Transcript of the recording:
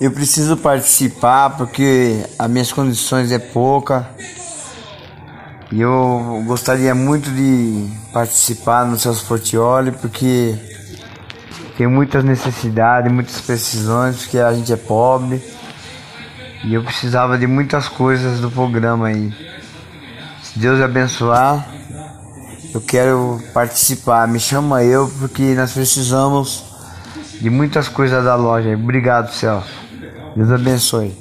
Eu preciso participar porque as minhas condições é pouca. E eu gostaria muito de participar no Celso Portioli porque tem muitas necessidades, muitas precisões, porque a gente é pobre. E eu precisava de muitas coisas do programa aí. Se Deus abençoar, eu quero participar. Me chama eu porque nós precisamos de muitas coisas da loja. Obrigado, Celso. Deus abençoe.